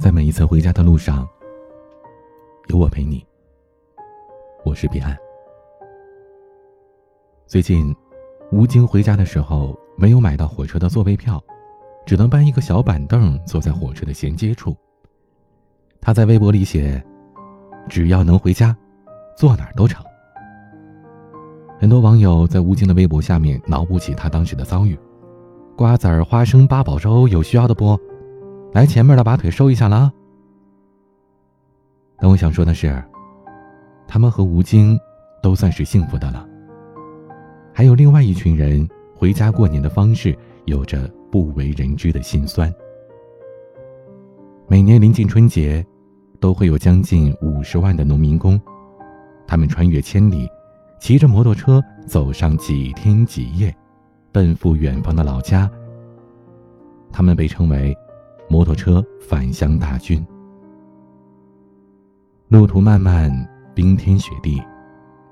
在每一次回家的路上，有我陪你。我是彼岸。最近，吴京回家的时候没有买到火车的座位票，只能搬一个小板凳坐在火车的衔接处。他在微博里写：“只要能回家，坐哪儿都成。”很多网友在吴京的微博下面脑补起他当时的遭遇：瓜子儿、花生、八宝粥，有需要的不？来前面的把腿收一下了啊！但我想说的是，他们和吴京都算是幸福的了。还有另外一群人回家过年的方式有着不为人知的辛酸。每年临近春节，都会有将近五十万的农民工，他们穿越千里，骑着摩托车走上几天几夜，奔赴远方的老家。他们被称为。摩托车返乡大军，路途漫漫，冰天雪地，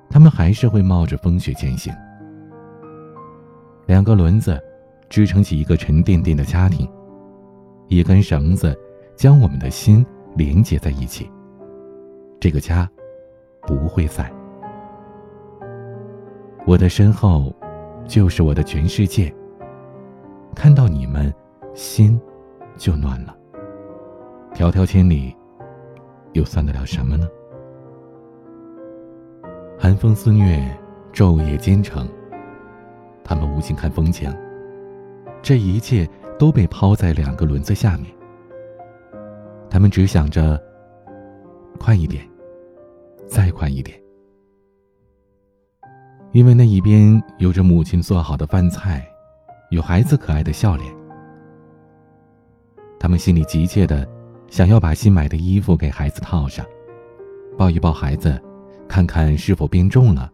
他们还是会冒着风雪前行。两个轮子支撑起一个沉甸甸的家庭，一根绳子将我们的心连接在一起。这个家不会散。我的身后就是我的全世界。看到你们，心。就暖了。迢迢千里，又算得了什么呢？寒风肆虐，昼夜兼程。他们无心看风景，这一切都被抛在两个轮子下面。他们只想着快一点，再快一点，因为那一边有着母亲做好的饭菜，有孩子可爱的笑脸。他们心里急切的想要把新买的衣服给孩子套上，抱一抱孩子，看看是否变重了，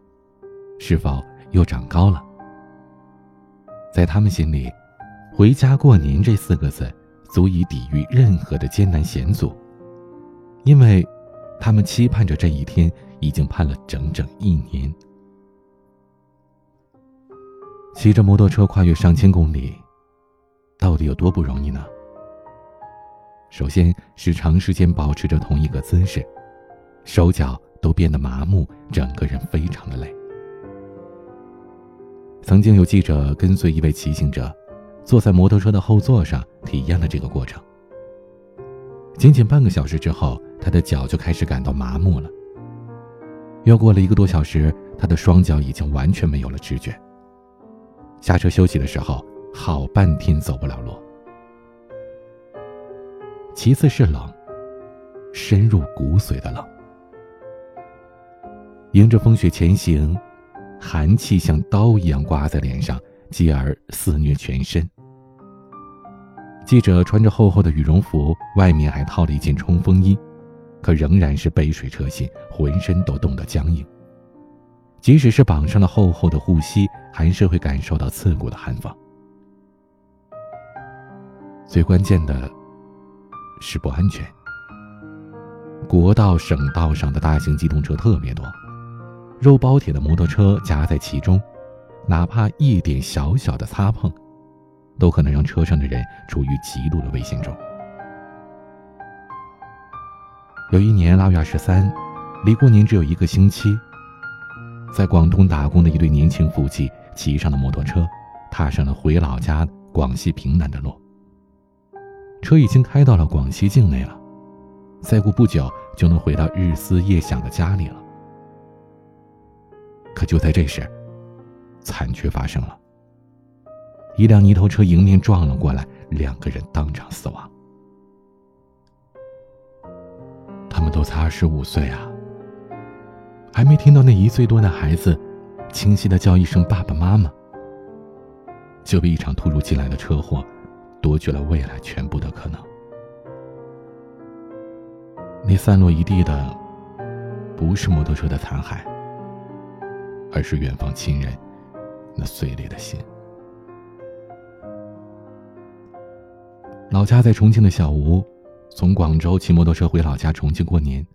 是否又长高了。在他们心里，“回家过年”这四个字足以抵御任何的艰难险阻，因为，他们期盼着这一天已经盼了整整一年。骑着摩托车跨越上千公里，到底有多不容易呢？首先是长时间保持着同一个姿势，手脚都变得麻木，整个人非常的累。曾经有记者跟随一位骑行者，坐在摩托车的后座上体验了这个过程。仅仅半个小时之后，他的脚就开始感到麻木了。又过了一个多小时，他的双脚已经完全没有了知觉。下车休息的时候，好半天走不了路。其次是冷，深入骨髓的冷。迎着风雪前行，寒气像刀一样刮在脸上，继而肆虐全身。记者穿着厚厚的羽绒服，外面还套了一件冲锋衣，可仍然是杯水车薪，浑身都冻得僵硬。即使是绑上了厚厚的护膝，还是会感受到刺骨的寒风。最关键的。是不安全。国道、省道上的大型机动车特别多，肉包铁的摩托车夹在其中，哪怕一点小小的擦碰，都可能让车上的人处于极度的危险中。有一年腊月二十三，离过年只有一个星期，在广东打工的一对年轻夫妻骑上了摩托车，踏上了回老家广西平南的路。车已经开到了广西境内了，再过不久就能回到日思夜想的家里了。可就在这时，惨剧发生了。一辆泥头车迎面撞了过来，两个人当场死亡。他们都才二十五岁啊，还没听到那一岁多的孩子清晰的叫一声“爸爸妈妈”，就被一场突如其来的车祸。夺去了未来全部的可能。那散落一地的，不是摩托车的残骸，而是远方亲人那碎裂的心。老家在重庆的小吴，从广州骑摩托车回老家重庆过年。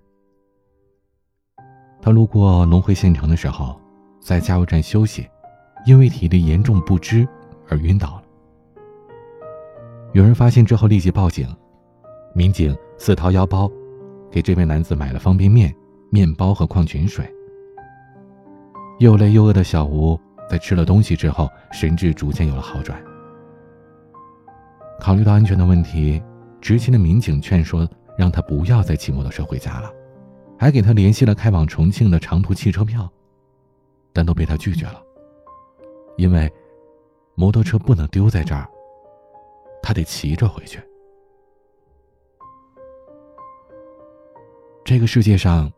他路过龙辉县城的时候，在加油站休息，因为体力严重不支而晕倒了。有人发现之后立即报警，民警自掏腰包，给这位男子买了方便面、面包和矿泉水。又累又饿的小吴在吃了东西之后，神志逐渐有了好转。考虑到安全的问题，执勤的民警劝说让他不要再骑摩托车回家了，还给他联系了开往重庆的长途汽车票，但都被他拒绝了，因为摩托车不能丢在这儿，他得骑着回去。这个世界上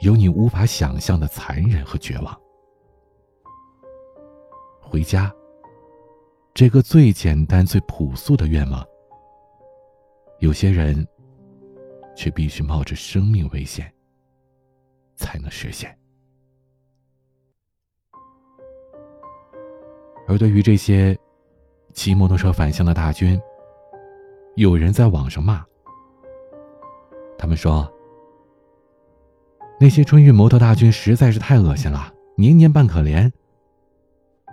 有你无法想象的残忍和绝望。回家。这个最简单、最朴素的愿望，有些人却必须冒着生命危险才能实现。而对于这些骑摩托车返乡的大军，有人在网上骂，他们说：“那些春运摩托大军实在是太恶心了，年年扮可怜。”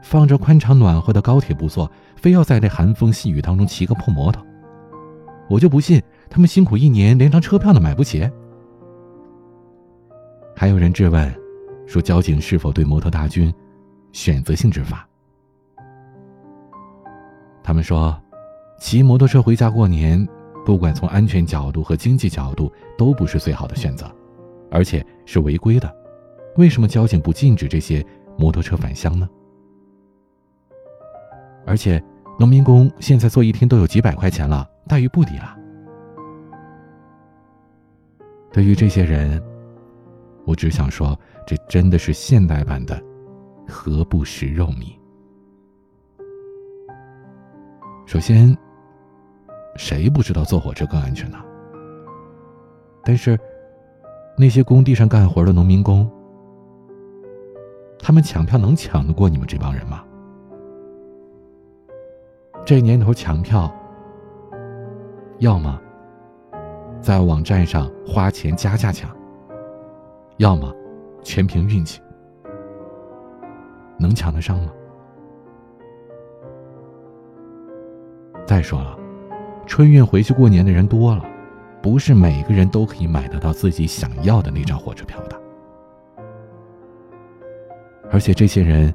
放着宽敞暖和的高铁不坐，非要在这寒风细雨当中骑个破摩托，我就不信他们辛苦一年连张车票都买不起。还有人质问，说交警是否对摩托大军选择性执法？说，骑摩托车回家过年，不管从安全角度和经济角度，都不是最好的选择，而且是违规的。为什么交警不禁止这些摩托车返乡呢？而且，农民工现在做一天都有几百块钱了，待遇不低了。对于这些人，我只想说，这真的是现代版的“何不食肉糜”。首先，谁不知道坐火车更安全呢？但是，那些工地上干活的农民工，他们抢票能抢得过你们这帮人吗？这年头抢票，要么在网站上花钱加价抢，要么全凭运气。能抢得上吗？再说了，春运回去过年的人多了，不是每个人都可以买得到自己想要的那张火车票的。而且这些人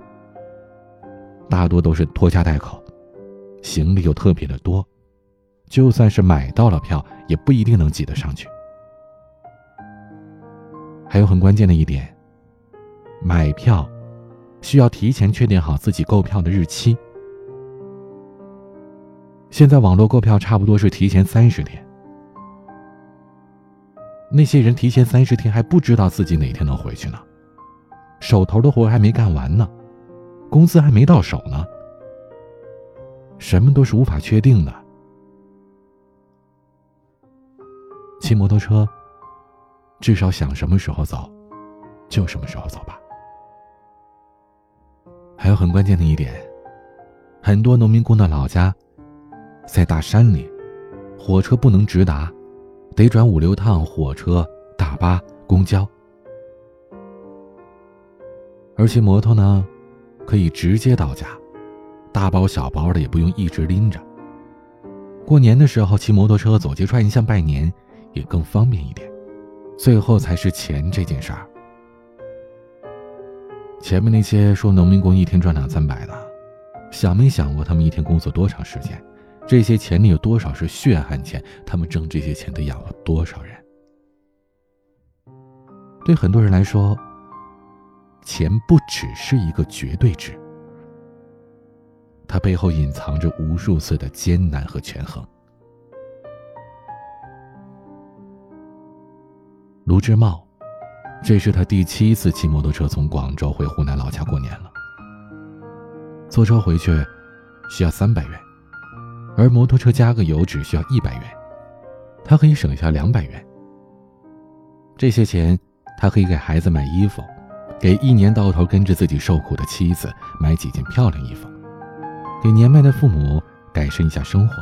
大多都是拖家带口。行李又特别的多，就算是买到了票，也不一定能挤得上去。还有很关键的一点，买票需要提前确定好自己购票的日期。现在网络购票差不多是提前三十天，那些人提前三十天还不知道自己哪天能回去呢，手头的活还没干完呢，工资还没到手呢。什么都是无法确定的。骑摩托车，至少想什么时候走，就什么时候走吧。还有很关键的一点，很多农民工的老家在大山里，火车不能直达，得转五六趟火车、大巴、公交。而且摩托呢，可以直接到家。大包小包的也不用一直拎着。过年的时候骑摩托车走街串巷拜年，也更方便一点。最后才是钱这件事儿。前面那些说农民工一天赚两三百的，想没想过他们一天工作多长时间？这些钱里有多少是血汗钱？他们挣这些钱得养了多少人？对很多人来说，钱不只是一个绝对值。它背后隐藏着无数次的艰难和权衡。卢志茂，这是他第七次骑摩托车从广州回湖南老家过年了。坐车回去需要三百元，而摩托车加个油只需要一百元，他可以省下两百元。这些钱，他可以给孩子买衣服，给一年到头跟着自己受苦的妻子买几件漂亮衣服。给年迈的父母改善一下生活。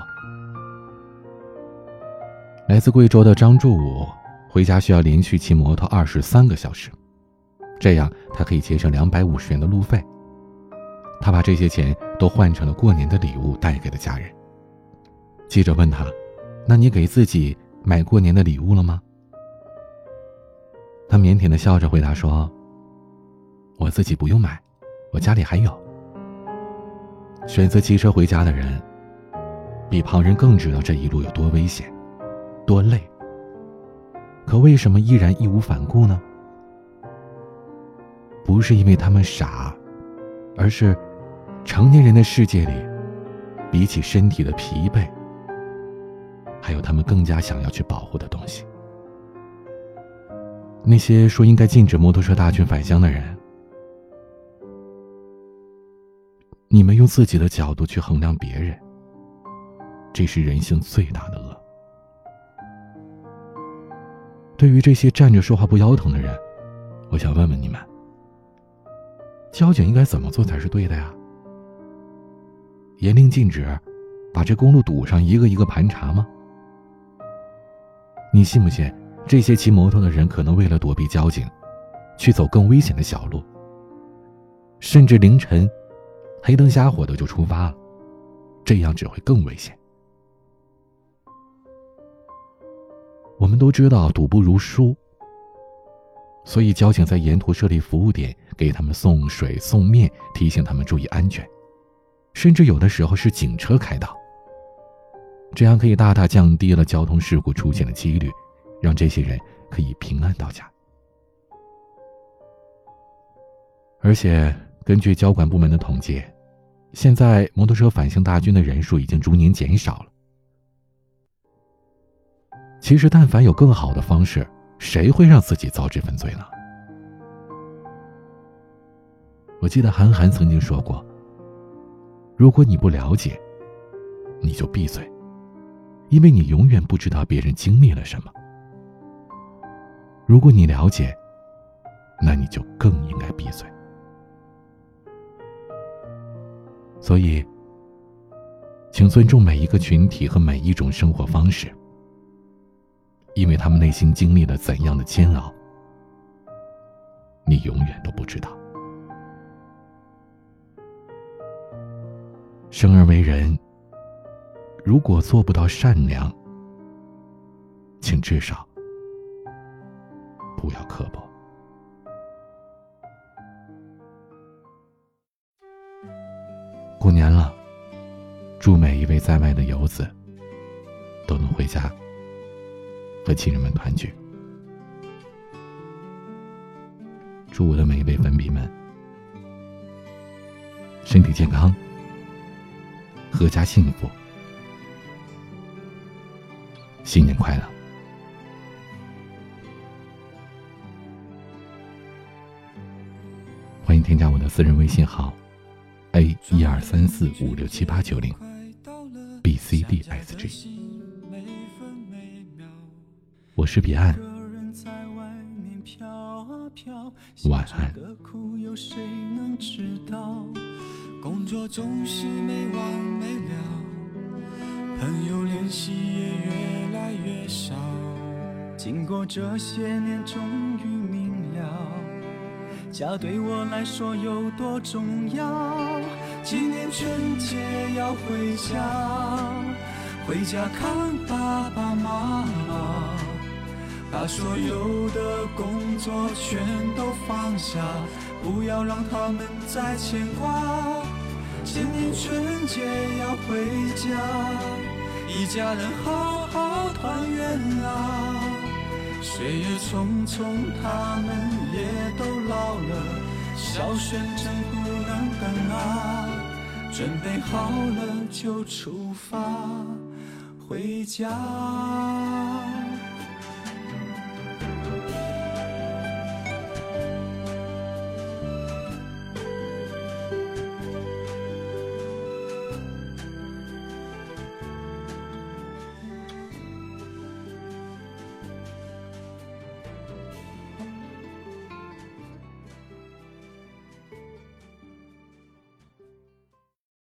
来自贵州的张柱武回家需要连续骑摩托二十三个小时，这样他可以节省两百五十元的路费。他把这些钱都换成了过年的礼物带给了家人。记者问他：“那你给自己买过年的礼物了吗？他腼腆的笑着回答说：“我自己不用买，我家里还有。”选择骑车回家的人，比旁人更知道这一路有多危险，多累。可为什么依然义无反顾呢？不是因为他们傻，而是成年人的世界里，比起身体的疲惫，还有他们更加想要去保护的东西。那些说应该禁止摩托车大军返乡的人，你们用自己的角度去衡量别人，这是人性最大的恶。对于这些站着说话不腰疼的人，我想问问你们。交警应该怎么做才是对的呀？严令禁止，把这公路堵上，一个一个盘查吗？你信不信，这些骑摩托的人可能为了躲避交警，去走更危险的小路，甚至凌晨黑灯瞎火的就出发了，这样只会更危险。我们都知道赌不如输。所以，交警在沿途设立服务点，给他们送水、送面，提醒他们注意安全，甚至有的时候是警车开道。这样可以大大降低了交通事故出现的几率，让这些人可以平安到家。而且，根据交管部门的统计，现在摩托车返乡大军的人数已经逐年减少了。其实，但凡有更好的方式。谁会让自己遭这份罪呢？我记得韩寒曾经说过：“如果你不了解，你就闭嘴，因为你永远不知道别人经历了什么；如果你了解，那你就更应该闭嘴。”所以，请尊重每一个群体和每一种生活方式。因为他们内心经历了怎样的煎熬，你永远都不知道。生而为人，如果做不到善良，请至少不要刻薄。过年了，祝每一位在外的游子都能回家。和亲人们团聚，祝我的每一位粉笔们身体健康，阖家幸福，新年快乐！欢迎添加我的私人微信号：a 一二三四五六七八九零，b c d s g。我是彼岸，晚安。工作总是没完没了，朋友联系也越来越少。经过这些年，终于明了，家对我来说有多重要。今年春节要回家，回家看爸爸妈妈。把所有的工作全都放下，不要让他们再牵挂。今年春节要回家，一家人好好团圆啊！岁月匆匆，他们也都老了，孝顺真不能等啊！准备好了就出发回家。